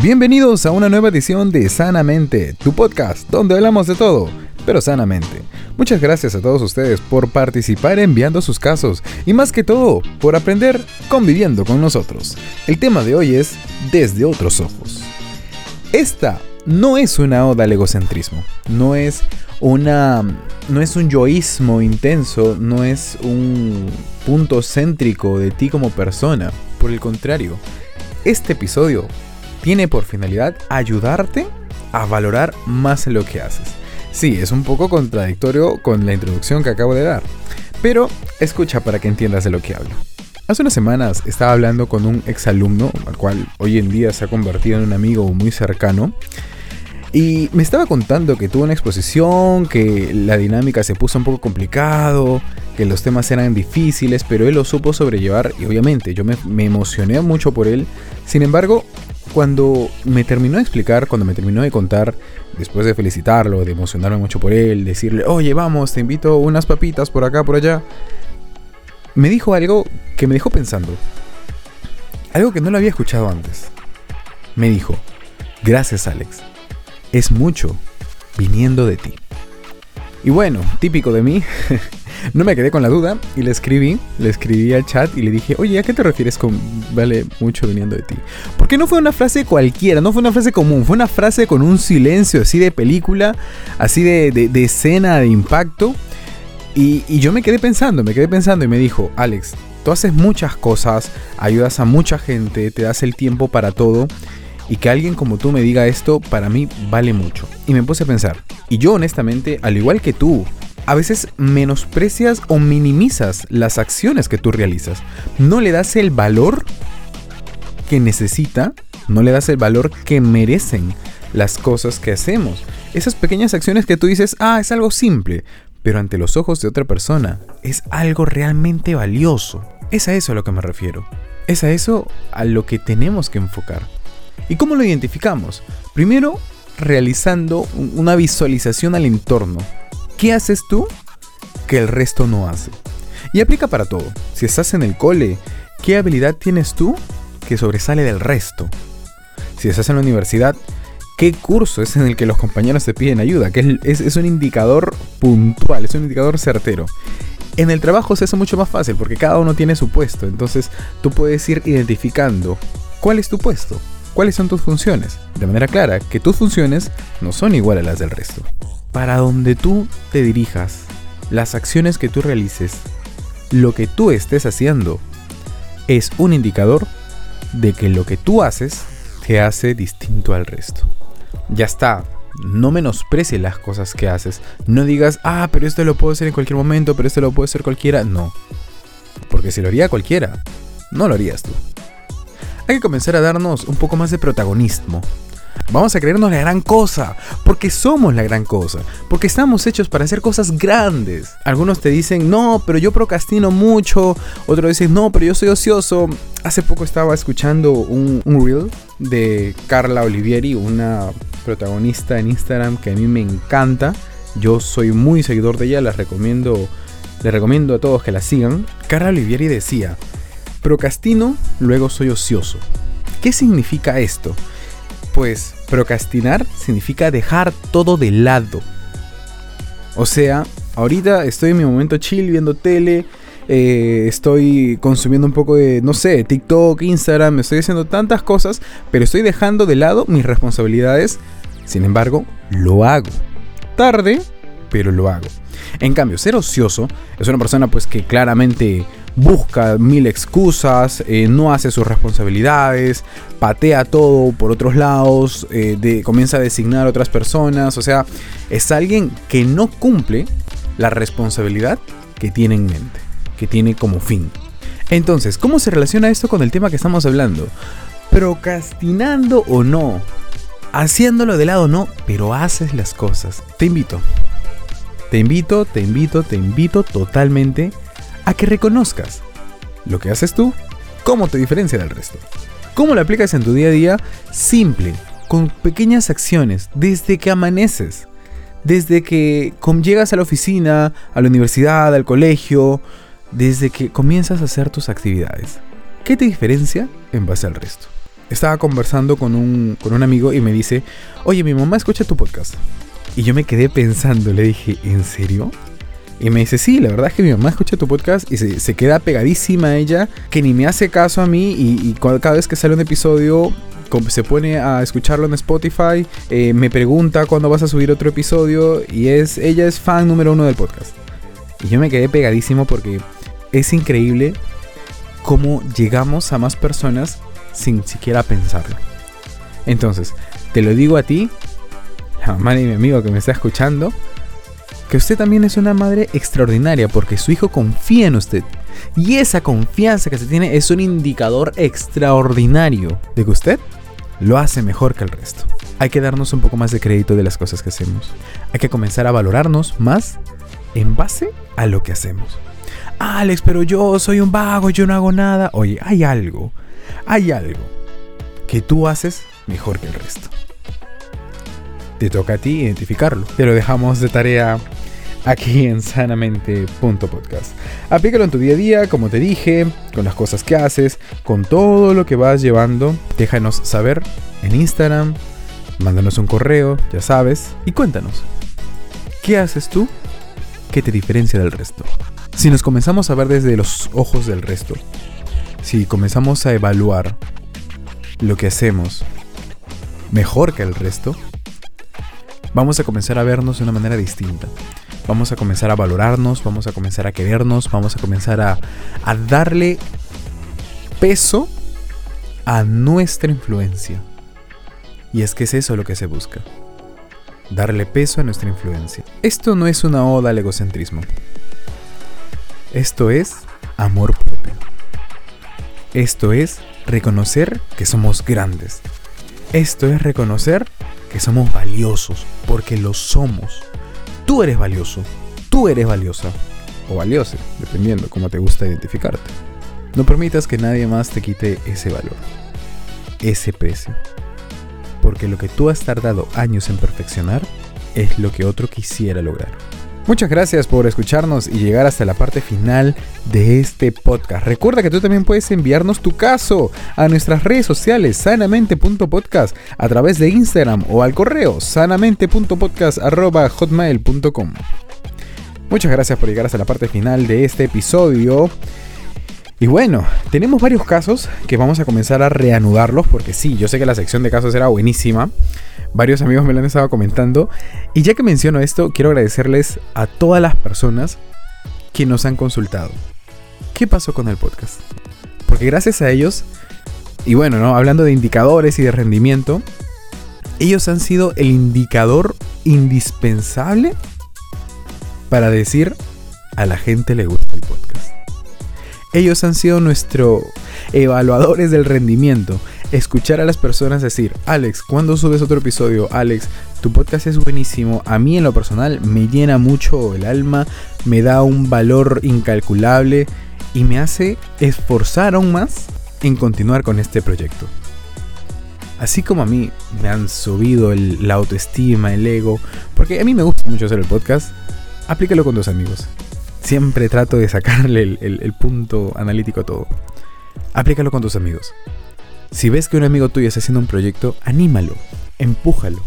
Bienvenidos a una nueva edición de Sanamente, tu podcast, donde hablamos de todo, pero sanamente. Muchas gracias a todos ustedes por participar enviando sus casos y más que todo, por aprender conviviendo con nosotros. El tema de hoy es Desde otros ojos. Esta no es una oda al egocentrismo, no es una no es un yoísmo intenso, no es un punto céntrico de ti como persona. Por el contrario, este episodio tiene por finalidad ayudarte a valorar más lo que haces. Sí, es un poco contradictorio con la introducción que acabo de dar, pero escucha para que entiendas de lo que hablo. Hace unas semanas estaba hablando con un exalumno, al cual hoy en día se ha convertido en un amigo muy cercano, y me estaba contando que tuvo una exposición, que la dinámica se puso un poco complicado, que los temas eran difíciles, pero él lo supo sobrellevar y obviamente yo me, me emocioné mucho por él. Sin embargo, cuando me terminó de explicar, cuando me terminó de contar, después de felicitarlo, de emocionarme mucho por él, decirle, oye, vamos, te invito unas papitas por acá, por allá, me dijo algo que me dejó pensando. Algo que no lo había escuchado antes. Me dijo, gracias Alex es mucho viniendo de ti. Y bueno, típico de mí, no me quedé con la duda y le escribí, le escribí al chat y le dije, oye, ¿a qué te refieres con vale mucho viniendo de ti? Porque no fue una frase cualquiera, no fue una frase común, fue una frase con un silencio así de película, así de, escena, de impacto. Y, y yo me quedé pensando, me quedé pensando y me dijo, Alex, tú haces muchas cosas, ayudas a mucha gente, te das el tiempo para todo y que alguien como tú me diga esto, para mí vale mucho. Y me puse a pensar, y yo honestamente, al igual que tú, a veces menosprecias o minimizas las acciones que tú realizas. No le das el valor que necesita, no le das el valor que merecen las cosas que hacemos. Esas pequeñas acciones que tú dices, ah, es algo simple, pero ante los ojos de otra persona es algo realmente valioso. Es a eso a lo que me refiero. Es a eso a lo que tenemos que enfocar. ¿Y cómo lo identificamos? Primero, realizando una visualización al entorno. ¿Qué haces tú que el resto no hace? Y aplica para todo. Si estás en el cole, ¿qué habilidad tienes tú que sobresale del resto? Si estás en la universidad, ¿qué curso es en el que los compañeros te piden ayuda? Que es, es un indicador puntual, es un indicador certero. En el trabajo se hace mucho más fácil porque cada uno tiene su puesto, entonces tú puedes ir identificando cuál es tu puesto cuáles son tus funciones, de manera clara que tus funciones no son iguales a las del resto. Para donde tú te dirijas, las acciones que tú realices, lo que tú estés haciendo, es un indicador de que lo que tú haces te hace distinto al resto. Ya está, no menosprecies las cosas que haces. No digas, ah, pero esto lo puedo hacer en cualquier momento, pero esto lo puede hacer cualquiera. No. Porque si lo haría cualquiera, no lo harías tú hay que comenzar a darnos un poco más de protagonismo. Vamos a creernos la gran cosa, porque somos la gran cosa, porque estamos hechos para hacer cosas grandes. Algunos te dicen, no, pero yo procrastino mucho, otros dicen, no, pero yo soy ocioso. Hace poco estaba escuchando un, reel de Carla Olivieri, una protagonista en Instagram que a mí me encanta. Yo soy muy seguidor de ella, les recomiendo, les recomiendo a todos que la sigan. Carla Olivieri decía, Procrastino, luego soy ocioso. ¿Qué significa esto? Pues procrastinar significa dejar todo de lado. O sea, ahorita estoy en mi momento chill viendo tele, eh, estoy consumiendo un poco de, no sé, TikTok, Instagram, estoy haciendo tantas cosas, pero estoy dejando de lado mis responsabilidades. Sin embargo, lo hago. Tarde, pero lo hago. En cambio, ser ocioso es una persona pues que claramente busca mil excusas, eh, no hace sus responsabilidades, patea todo por otros lados, eh, comienza a designar a otras personas, o sea, es alguien que no cumple la responsabilidad que tiene en mente, que tiene como fin. Entonces, ¿cómo se relaciona esto con el tema que estamos hablando? Procrastinando o no, haciéndolo de lado o no, pero haces las cosas. Te invito, te invito, te invito, te invito totalmente a que reconozcas lo que haces tú, cómo te diferencia del resto. ¿Cómo lo aplicas en tu día a día? Simple, con pequeñas acciones, desde que amaneces, desde que llegas a la oficina, a la universidad, al colegio, desde que comienzas a hacer tus actividades. ¿Qué te diferencia en base al resto? estaba conversando con un, con un amigo y me dice, oye, mi mamá escucha tu podcast. Y yo me quedé pensando, le dije, ¿en serio? Y me dice, sí, la verdad es que mi mamá escucha tu podcast y se, queda pegadísima ella, que ni me hace caso a mí y, cada vez que sale un episodio se pone a escucharlo en Spotify, eh, me pregunta cuándo vas a subir otro episodio y es ella es fan número uno del podcast. Y yo me quedé pegadísimo porque es increíble cómo llegamos a más personas sin siquiera pensarlo. Entonces, te lo digo a ti, la mamá de mi amigo que me está escuchando, que usted también es una madre extraordinaria porque su hijo confía en usted. Y esa confianza que se tiene es un indicador extraordinario de que usted lo hace mejor que el resto. Hay que darnos un poco más de crédito de las cosas que hacemos. Hay que comenzar a valorarnos más en base a lo que hacemos. Alex, pero yo soy un vago, yo no hago nada. Oye, hay algo, hay algo que tú haces mejor que el resto. Te toca a ti identificarlo. Te lo dejamos de tarea aquí en sanamente.podcast. Aplícalo en tu día a día, como te dije, con las cosas que haces, con todo lo que vas llevando. Déjanos saber en Instagram, mándanos un correo, ya sabes, y cuéntanos. ¿Qué haces tú que te diferencia del resto? Si nos comenzamos a ver desde los ojos del resto, si comenzamos a evaluar lo que hacemos mejor que el resto, vamos a comenzar a vernos de una manera distinta. Vamos a comenzar a valorarnos, vamos a comenzar a querernos, vamos a comenzar a, darle peso a nuestra influencia. Y es que es eso lo que se busca. Darle peso a nuestra influencia. Esto no es una oda al egocentrismo. Esto es amor propio. Esto es reconocer que somos grandes. Esto es reconocer que somos valiosos, porque lo somos. Tú eres valioso, tú eres valiosa, o valiosa, dependiendo cómo te gusta identificarte. No permitas que nadie más te quite ese valor, ese precio. Porque lo que tú has tardado años en perfeccionar es lo que otro quisiera lograr. Muchas gracias por escucharnos y llegar hasta la parte final de este podcast. Recuerda que tú también puedes enviarnos tu caso a nuestras redes sociales sanamente.podcast a través de Instagram o al correo sanamente.podcast.hotmail.com. Muchas gracias por llegar hasta la parte final de este episodio. Y bueno, tenemos varios casos que vamos a comenzar a reanudarlos porque sí, yo sé que la sección de casos era buenísima varios amigos me lo han estado comentando. Y ya que menciono esto, quiero agradecerles a todas las personas que nos han consultado. ¿Qué pasó con el podcast? Porque gracias a ellos, y bueno, ¿no? hablando de indicadores y de rendimiento, ellos han sido el indicador indispensable para decir a la gente le gusta el podcast. Ellos han sido nuestros evaluadores del rendimiento escuchar a las personas decir, Alex, ¿cuándo subes otro episodio? Alex, tu podcast es buenísimo. A mí en lo personal me llena mucho el alma, me da un valor incalculable y me hace esforzar aún más en continuar con este proyecto. Así como a mí me han subido la autoestima, el ego, porque a mí me gusta mucho hacer el podcast, aplícalo con tus amigos. Siempre trato de sacarle el, punto analítico a todo. Aplícalo con tus amigos. Si ves que un amigo tuyo está haciendo un proyecto, anímalo, empújalo.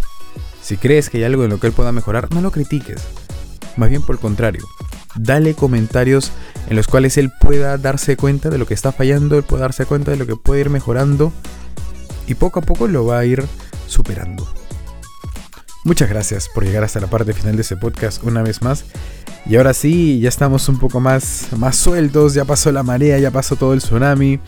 Si crees que hay algo en lo que él pueda mejorar, no lo critiques. Más bien por el contrario, dale comentarios en los cuales él pueda darse cuenta de lo que está fallando, él pueda darse cuenta de lo que puede ir mejorando y poco a poco lo va a ir superando. Muchas gracias por llegar hasta la parte final de este podcast una vez más. Y ahora sí, ya estamos un poco más, más sueltos, ya pasó la marea, ya pasó todo el tsunami.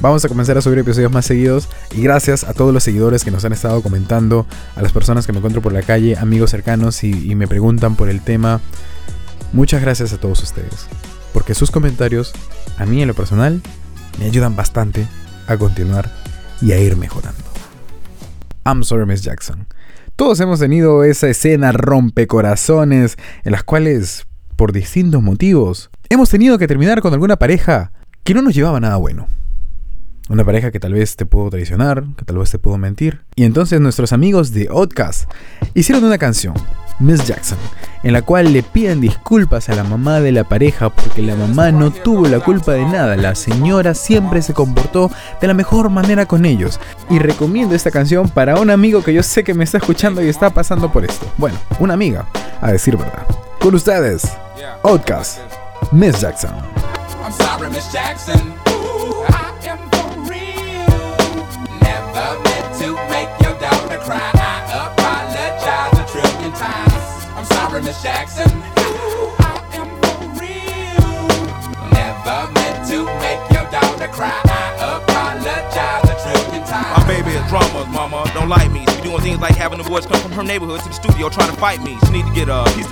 Vamos a comenzar a subir episodios más seguidos y gracias a todos los seguidores que nos han estado comentando, a las personas que me encuentro por la calle, amigos cercanos y, me preguntan por el tema. Muchas gracias a todos ustedes, porque sus comentarios, a mí en lo personal, me ayudan bastante a continuar y a ir mejorando. I'm sorry, Miss Jackson. Todos hemos tenido esa escena rompecorazones en las cuales, por distintos motivos, hemos tenido que terminar con alguna pareja que no nos llevaba nada bueno. Una pareja que tal vez te pudo traicionar, que tal vez te pudo mentir. Y entonces nuestros amigos de Outcast hicieron una canción Miss Jackson, en la cual le piden disculpas a la mamá de la pareja porque la mamá no tuvo la culpa de nada, la señora siempre se comportó de la mejor manera con ellos. Y recomiendo esta canción para un amigo que yo sé que me está escuchando y está pasando por esto. Bueno, una amiga, a decir verdad. Con ustedes, Outcast, Miss Jackson. I'm sorry, Miss Jackson. Jackson. I am for real. Never meant to make your daughter cry. I apologize a trillion times. My baby is drama, mama. Don't like me She doing things like having the boys come from her neighborhood to the studio trying to fight me. She need to get a piece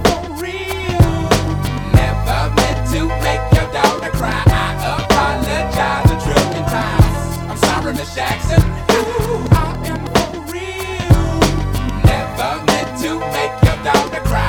Shacks